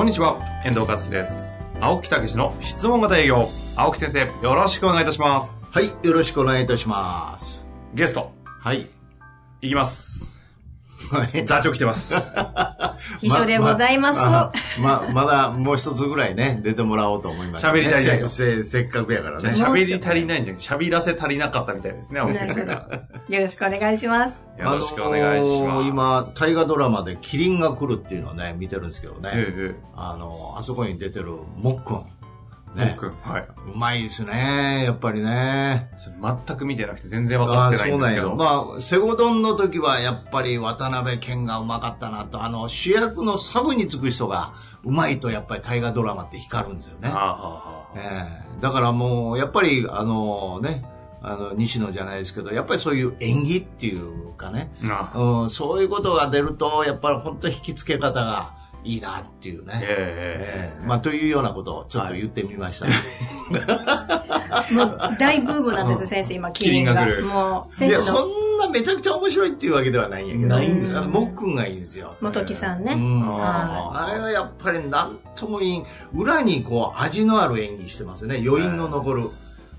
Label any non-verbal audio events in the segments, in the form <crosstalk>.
こんにちは、遠藤和樹です。青木武の質問型営業。青木先生、よろしくお願いいたします。はい、よろしくお願いいたします。ゲスト、はい。いきます。はい座長来てます。<laughs> 秘書でございます。ままままだもう一つぐらいね、出てもらおうと思いました、ね。喋りたいだけせせせっかくやからね。喋り足りないんじゃなくて、喋らせ足りなかったみたいですね、青木先生が。よろしくお願いします。よろしくお願いします。あのー今、大河ドラマでキリンが来るっていうのをね、見てるんですけどね。ええ、えあの、あそこに出てるもっくん。え。ね。僕、はい。うまいですね、やっぱりね。全く見てなくて全然分かってないんですけど。あそうなんや。まあ、セゴドンの時はやっぱり渡辺謙がうまかったなと、あの、主役のサブにつく人がうまいとやっぱり大河ドラマって光るんですよね。はあ、はあはあ、ええだからもう、やっぱり、あのね、あの、西野じゃないですけど、やっぱりそういう演技っていうかね、あうん、そういうことが出ると、やっぱり本当引き付け方がいいなっていうね。ええええまあ、というようなことをちょっと言ってみました。もう大ブームなんですよ、先生、今、キリンが。キリンが来るもう、いや、先生のそんなめちゃくちゃ面白いっていうわけではないんやけど。ないんですか？もっくんがいいんですよ。元木さんね。うんはあれがやっぱりなんともいい、裏にこう味のある演技してますね。余韻の残る。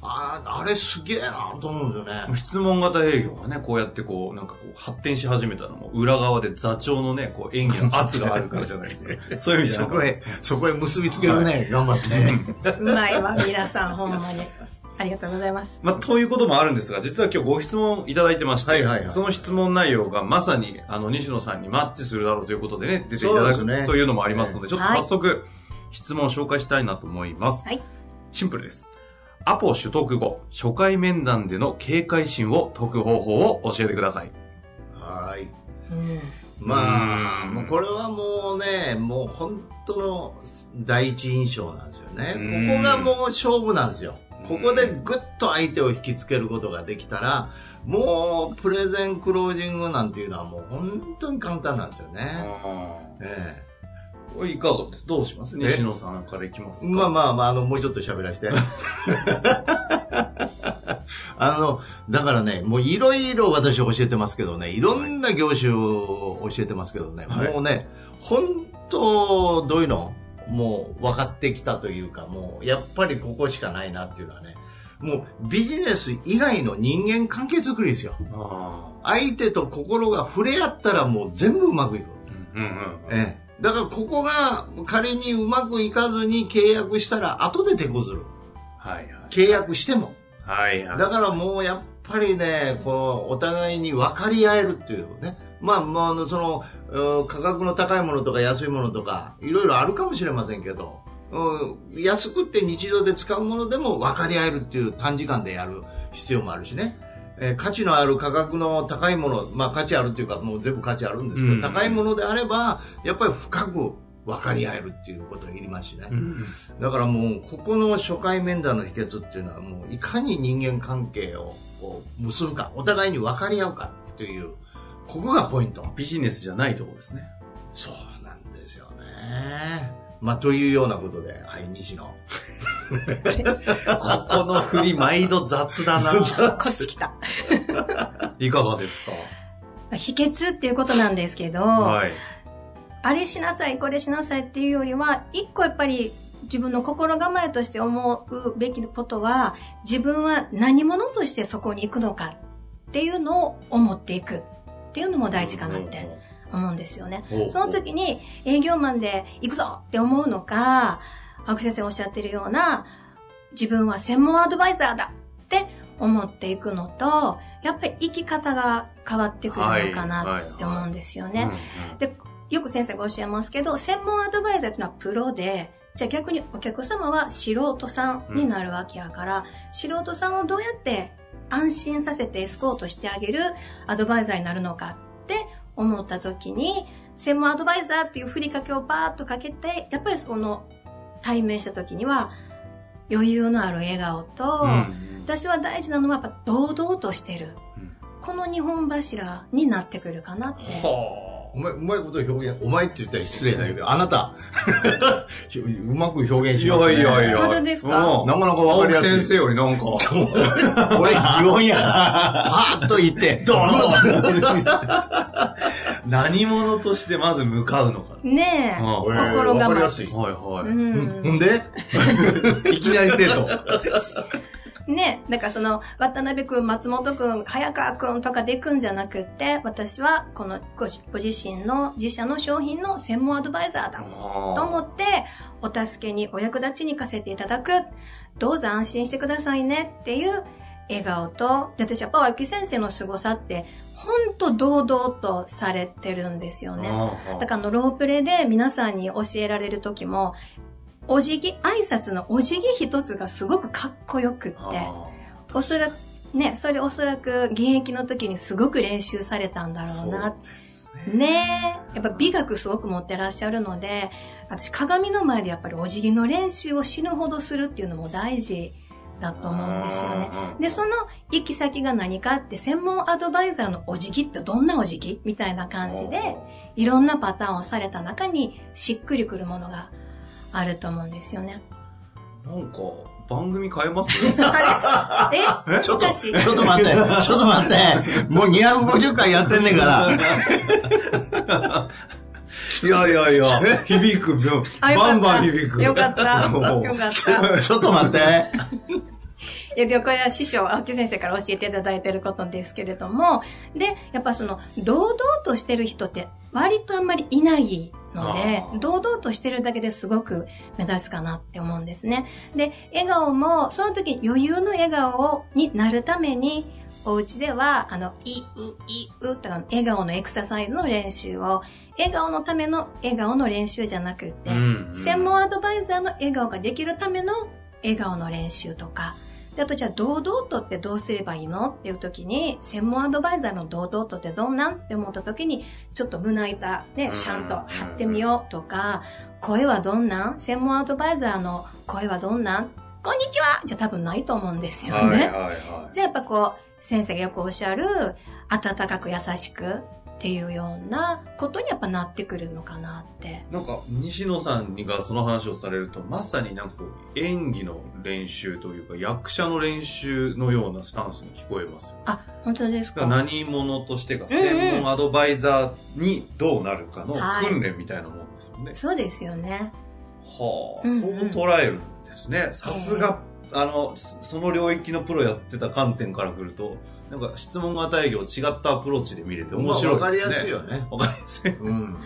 ああれすげえなと思うんですよね。質問型営業がね、こうやってこう、なんかこう、発展し始めたのも、裏側で座長のね、こう、演技の圧があるからじゃないですか。<laughs> そういう意味じゃ。そこへ、そこへ結びつけるね。頑張って。うまいわ、皆さん、ほんまに。ありがとうございます。まあ、ということもあるんですが、実は今日ご質問いただいてまして、はいはいはいその質問内容がまさに、あの、西野さんにマッチするだろうということでね、出ていただくねというのもありますので、ちょっとはい早速、質問を紹介したいなと思います。はい。シンプルです。アポ取得後、初回面談での警戒心を解く方法を教えてください。はい。うん。まあ、うんもうこれはもうね、もう本当の第一印象なんですよね。うんここがもう勝負なんですよ。ここでぐっと相手を引きつけることができたら、もうプレゼンクロージングなんていうのはもう本当に簡単なんですよね。えこれいかがです？どうします？西野さんからいきますまあまあまあ、あの、もうちょっと喋らせて。<laughs> あの、だからね、もういろいろ私教えてますけどね、いろんな業種を教えてますけどね、はいもうね、本当、どういうの？もう分かってきたというか、もうやっぱりここしかないなっていうのはね、もうビジネス以外の人間関係づくりですよ。あ相手と心が触れ合ったらもう全部うまくいく。ーうんうん。ええ。だからここが仮にうまくいかずに契約したら後で手こずる。はいはい。契約しても。はいはい。だからもうやっぱりね、このお互いに分かり合えるっていうね。まあ、まあその、うん価格の高いものとか安いものとか、いろいろあるかもしれませんけど、うん、安くって日常で使うものでも分かり合えるっていう短時間でやる必要もあるしね。えー価値のある価格の高いもの、まあ価値あるっていうかもう全部価値あるんですけど、うん高いものであれば、やっぱり深く分かり合えるっていうことがいりますしね。うんだからもう、ここの初回面談の秘訣っていうのはもう、いかに人間関係を結ぶか、お互いに分かり合うかという、ここがポイント。ビジネスじゃないところですね。そうなんですよね。まあ、というようなことで、はい、西野。ここの振り、毎度雑だな。<laughs> こっち来た。いかがですか？秘訣っていうことなんですけど、はい。あれしなさい、これしなさいっていうよりは、一個やっぱり自分の心構えとして思うべきことは、自分は何者としてそこに行くのかっていうのを思っていくっていうのも大事かなって思うんですよね。その時に営業マンで行くぞって思うのか、青木先生おっしゃってるような、自分は専門アドバイザーだって思っていくのと、やっぱり生き方が変わってくるのかなって思うんですよね。で、よく先生がおっしゃいますけど、専門アドバイザーというのはプロで、じゃあ逆にお客様は素人さんになるわけやから、素人さんをどうやって安心させてエスコートしてあげるアドバイザーになるのかって思った時に、専門アドバイザーっていうふりかけをバーッとかけて、やっぱりその対面した時には余裕のある笑顔と、私は大事なのはやっぱ堂々としてる。うんこの日本柱になってくるかなって。はお前、うまいこと表現、お前って言ったら失礼だけど、あなた、<laughs> うまく表現しますね。いやいやいや。本当ですか？うんなかなかわかりやすい先生よりなんか。<laughs> 俺、疑問やな。<laughs> パーッと言って、どう何者としてまず向かうのか。ねえ、うん心構えわかりや。すい。はいはうい。ほんん。で？<laughs> いきなり生徒。<laughs> ねえ、だからその、渡辺くん、松本くん、早川くんとかで行くんじゃなくって、私はこのごしご自身の自社の商品の専門アドバイザーだ。と思あって、お助けに、お役立ちに行かせていただく。どうぞ安心してくださいねっていう笑顔と、で私やっぱ脇先生の凄さって、ほんと堂々とされてるんですよね。だからあのロープレで皆さんに教えられる時も、お辞儀、挨拶のお辞儀一つがすごくかっこよくって、おそらく、ね、それおそらく現役の時にすごく練習されたんだろうな。ねえ。やっぱ美学すごく持ってらっしゃるので、私鏡の前でやっぱりお辞儀の練習を死ぬほどするっていうのも大事だと思うんですよね。で、その行き先が何かって、専門アドバイザーのお辞儀ってどんなお辞儀みたいな感じで、いろんなパターンをされた中にしっくりくるものがあると思うんですよね。なんか、番組変えます？<laughs> えちょっと、ちょっと待って、ちょっと待って。もう250回やってんねんから。<laughs> いやいやいや、<laughs> 響く、バンバン響く。よかった。よかった。ちょっと待って。いや、でもこれは師匠、青木先生から教えていただいてることですけれども、で、やっぱその、堂々としてる人って割とあんまりいないので堂々としてるだけですごく目立つかなって思うんですね。で、笑顔も、その時余裕の笑顔になるために、お家では、あの、い、う、い、うとか、笑顔のエクササイズの練習を、笑顔のための笑顔の練習じゃなくって、うん専門アドバイザーの笑顔ができるための笑顔の練習とか、であとじゃあ堂々とってどうすればいいの？っていう時に、専門アドバイザーの堂々とってどんなん？って思った時に、ちょっと胸板ね、うん。シャンと張ってみようとか、声はどんなん？専門アドバイザーの声はどんなんこんにちは！じゃ多分ないと思うんですよね。はいはいはい。じゃあやっぱこう、先生がよくおっしゃる、温かく優しくっていうようなことにやっぱなってくるのかなって。なんか、西野さんがその話をされると、まさになんかこう、演技の練習というか、役者の練習のようなスタンスに聞こえますよ。あ、本当ですだか何者としてか、専門アドバイザーにどうなるかのはい訓練みたいなもんですよね。そうですよね。はあ、うんうんそう捉えるんですね。さすが、あの、そその領域のプロやってた観点から来ると、なんか質問型営業違ったアプローチで見れて面白いまあわかりですね。やすいよね。わかりやすい。うん。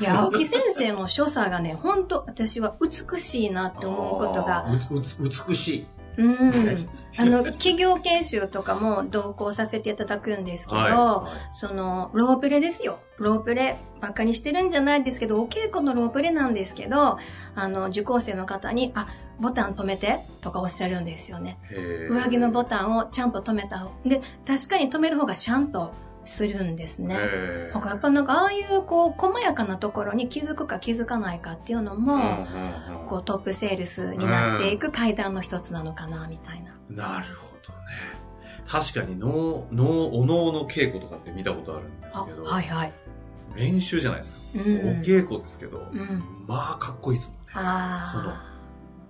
いや、青木先生の所作がね、本当私は美しいなって思うことが、ううつ美しい。うん。あの、企業研修とかも同行させていただくんですけど、はいはその、ロープレですよ。ロープレ、バカにしてるんじゃないですけど、お稽古のロープレなんですけど、あの、受講生の方に、あ、ボタン止めてとかおっしゃるんですよね。上着のボタンをちゃんと止めた方。で、確かに止める方がシャンとするんですね。だからやっぱなんかああいうこう細やかなところに気づくか気づかないかっていうのも、こうトップセールスになっていく階段の一つなのかなみたいな。なるほどね。確かに脳、脳、お脳の稽古とかって見たことあるんですあけど、、はいはい。練習じゃないですか。うん。お稽古ですけど、うん。まあかっこいいですもんね。あ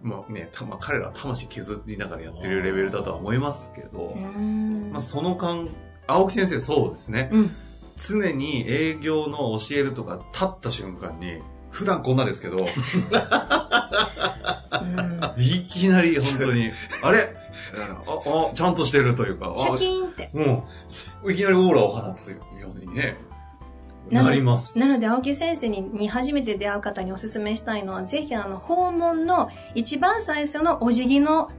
まあね、たまあ、彼らは魂削りながらやってるレベルだとは思いますけどまあ、その間、青木先生そうですね。うん。常に営業の教えるとか立った瞬間に、普段こんなですけど、うん。いきなり本当に、あれ？あ、あ、ちゃんとしてるというか、シャあキーンって。うん。いきなりオーラを放つようにね、なります。なので、青木先生にに初めて出会う方にお勧めしたいのは、ぜひあの、訪問の一番最初のお辞儀の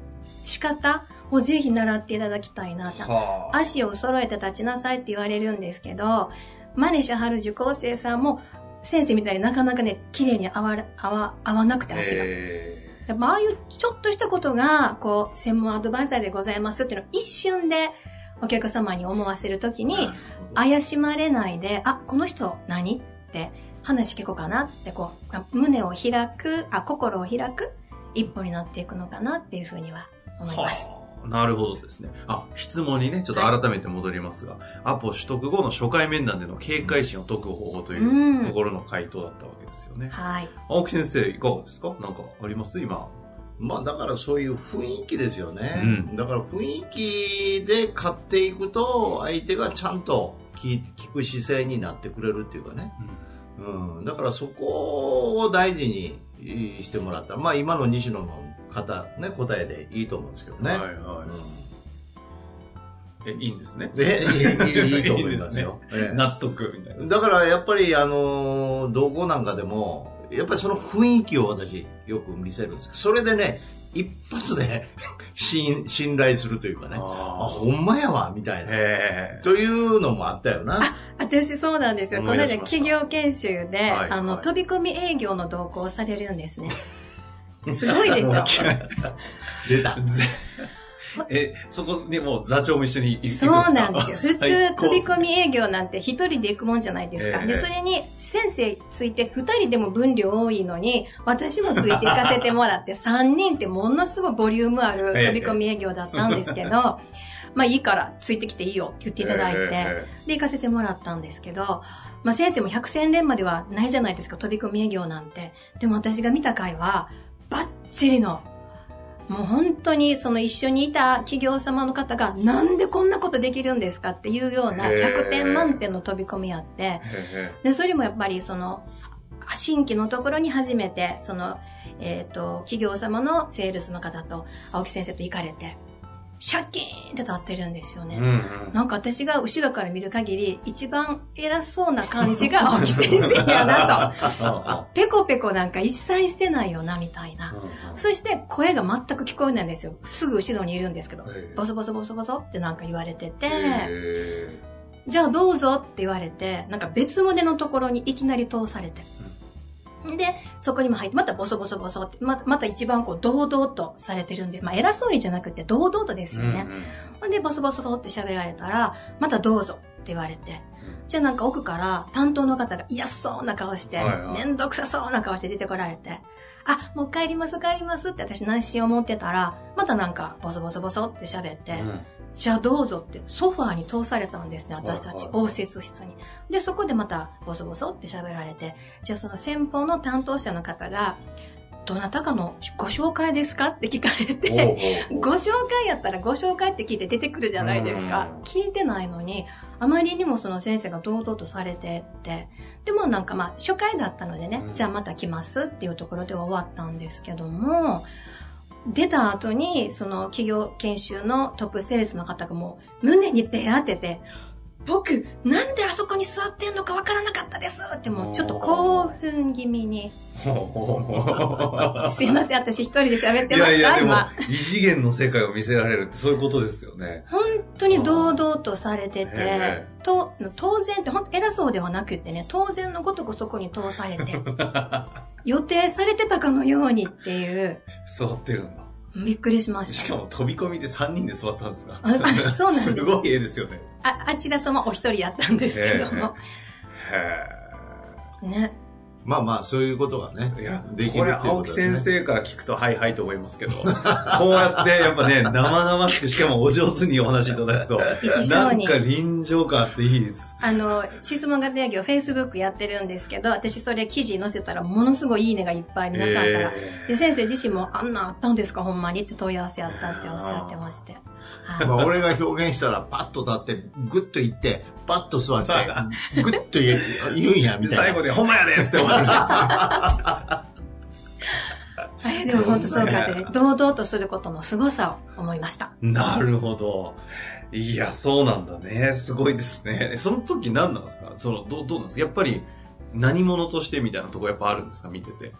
仕方をぜひ習っていただきたいなと。はあ。足を揃えて立ちなさいって言われるんですけど、真似しはる受講生さんも、先生みたいになかなかね、綺麗に合わ、合わ、合わなくて足が。えやっぱああいうちょっとしたことが、こう、専門アドバイザーでございますっていうのを一瞬でお客様に思わせるときに、怪しまれないで、あ、この人何？って話聞こうかなって、こう、あ胸を開く、あ、心を開く一歩になっていくのかなっていうふうには思います。はあなるほどですね。あ、質問にね、ちょっと改めて戻りますが、アポ取得後の初回面談での警戒心を解く方法といううん。ところの回答だったわけですよね。はい。青木先生、いかがですか？なんかあります？今。まあだからそういう雰囲気ですよね、うん。だから雰囲気で買っていくと相手がちゃんと聞聞く姿勢になってくれるっていうかね、うん、だからそこを大事にしてもらったらまあ今の西野の方、ね、答えでいいと思うんですけどね、はいはうい。え、いいんですね？ん。でいいいいいいと思いますよ <laughs> ええ納得みたいな。だからやっぱりあの同行なんかでもやっぱりその雰囲気を私よく見せるんですそれでね一発で <laughs> 信信頼するというかねああほんまやわみたいーなへえ。というのもあったよな私そうなんですよ。この間企業研修で、はいあの、はい飛び込み営業の同行をされるんですね。すごいですよ。<laughs> 出たぜ <laughs> え、そこにもう座長も一緒に行くんですそかうなんですよ。<laughs> 普通、飛び込み。み営業なんて一人で行くもんじゃないですか。ええで、それに先生ついて二人でも分量多いのに、私もついて行かせてもらって、三人ってものすごいボリュームあるええ飛び込み営業だったんですけど、まあいいからついてきていいよって言っていただいて、えで、行かせてもらったんですけど、まあ先生も百戦錬磨ではないじゃないですか、飛び込み営業なんて。でも私が見た回は、バッチリの、もう本当にその一緒にいた企業様の方がなんでこんなことできるんですかっていうようなへー。100点満点の飛び込みあって、で、それもやっぱりその、新規のところに初めて、その、えっ、と、企業様のセールスの方と青木先生と行かれて、シャキーンって立ってるんですよね。うんうん。なんか私が後ろから見る限り、一番偉そうな感じが <laughs> 青木先生やなと。ペコペコなんか一切してないよな、みたいな。そして声が全く聞こえないんですよ。すぐ後ろにいるんですけど。ボソボソボソボソってなんか言われてて、へじゃあどうぞって言われて、なんか別胸のところにいきなり通されて。で、そこにも入って、またボソボソボソって、またまた一番こう堂々とされてるんで、まあ偉そうにじゃなくて堂々とですえよね。ほんで、ボソボソボソって喋られたら、またどうぞって言われて。じゃあなんか奥から担当の方が嫌そうな顔して、めんどくさそうな顔して出てこられて、あ、もう帰ります帰りますって私内心思ってたら、またなんかボソボソボソって喋って、うんじゃあどうぞってソファーに通されたんですね、私たち。応接室に。で、そこでまたボソボソって喋られて、じゃあその先方の担当者の方が、どなたかのご紹介ですかって聞かれて、ご紹介やったらご紹介って聞いて出てくるじゃないですかうん。聞いてないのに、あまりにもその先生が堂々とされてって、でもなんかまあ初回だったのでね、うんじゃあまた来ますっていうところでは終わったんですけども、出た後にその企業研修のトップセールスの方がもう胸に手当てて、僕、なんであそこに座ってんのかわからなかったですってもうちょっと興奮気味に。<laughs> すいません、私一人で喋ってますかいやいや、でも今。、異次元の世界を見せられるってそういうことですよね。本当に堂々とされててへ、と当然って、ほん偉そうではなくってね、当然のごとくそこに通されて、<laughs> 予定されてたかのようにっていう、<laughs> 座ってるんだ。びっくりしまししかも飛び込みで3人で座ったんですか？ああそうなんですすごい絵ですよね。た。あ、あちら様お一人やったんですけども。へね。まあまあそういうことがねえ。いや、できこれるっていうこと青木ですね先生から聞くとはいはいと思いますけど、こうやってやっぱね、生々しく、しかもお上手にお話しいただくと、<laughs> なんか臨場感あっていいです。あの、質問型営業、Facebook やってるんですけど、私それ記事載せたらものすごいいいねがいっぱい皆さんから。えで、先生自身もあんなあったんですかほんまにって問い合わせあったっておっしゃってまして。は <laughs> いまあ俺が表現したらパッと立ってグッと行ってパッと座って <laughs> グッと言う言うんやみたいな最後で、ほんまやでって終わる。<laughs> えでも本当そうかって、堂々とすることの凄さを思いました。なるほど。いや、そうなんだね。すごいですね。その時何なんですか？その、どう、どうなんですか？やっぱり、何者としてみたいなとこやっぱあるんですか？見てて。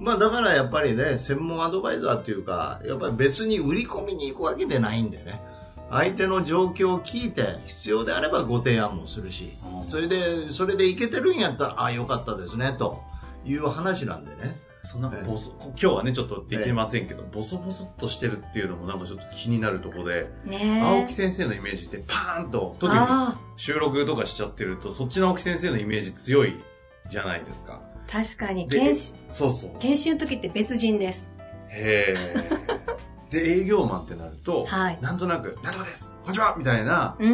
まあだからやっぱりね専門アドバイザーっていうかやっぱり別に売り込みに行くわけでないんでね。相手の状況を聞いて必要であればご提案もするしうん。それでそれでいけてるんやったらああよかったですねという話なんでね。そんなボソ、今日はね、ちょっとできませんけど、ボソボソっとしてるっていうのもなんかちょっと気になるところで、ねえ。青木先生のイメージってパーンと、特にあ収録とかしちゃってると、そっちの青木先生のイメージ強いじゃないですか。確かに、で研修、そうそう。研修の時って別人です。へえ。で、営業マンってなると、はいなんとなく、なんとかですこんにちはみたいな。イメ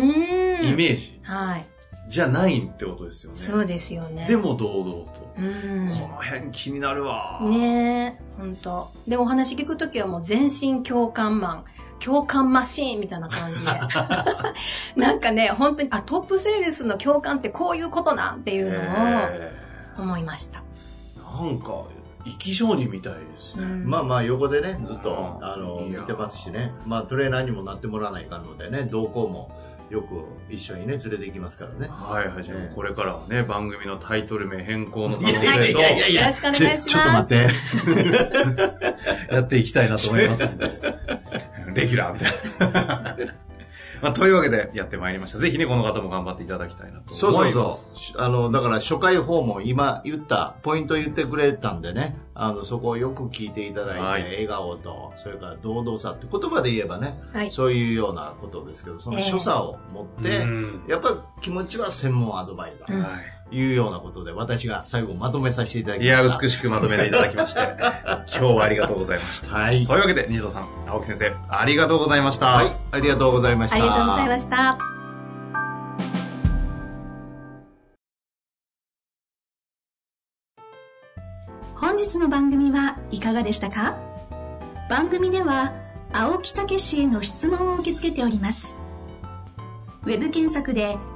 ージはい。じゃないってことですよね。そうですよね。で、も堂々と。うん。この辺気になるわ。ねえ、本当で、お話聞くときはもう全身共感マン、共感マシーンみたいな感じで。<laughs> なんかね、本当に、あ、トップセールスの共感ってこういうことなんっていうのをへ思いました。ーなんか、生き証人みたいですね。うんまあまあ横でね、ずっと、うんあの、いや見てますしね。まあトレーナーにもなってもらわないかんのでね、同行もよく一緒にね、連れて行きますからね。はいはい、じゃあええこれからはね、番組のタイトル名変更の可能性と、よろしくお願いします。ちょっと待って。<laughs> やっていきたいなと思いますんで。<laughs> レギュラーみたいな。まあ、というわけでやってまいりました。ぜひね、この方も頑張っていただきたいなとそうそう思います。そう。しあの、だから初回訪問、今言った、ポイント言ってくれたんでね、あの、そこをよく聞いていただいて、はい笑顔と、それから堂々さって言葉で言えばね、はい。そういうようなことですけど、その所作を持って、うんやっぱ気持ちは専門アドバイザーうんはというようなことで、私が最後まとめさせていただい。いや、きました。美しくまとめていただきまして、<laughs> 今日はありがとうございました。はいと。いうわけで、西野さん、青木先生、ありがとうございました。はい、ありがとうございました。ありがとうございました。本日の番組はいかがでしたか？番組では青木武氏への質問を受け付けておりますウェブ検索で「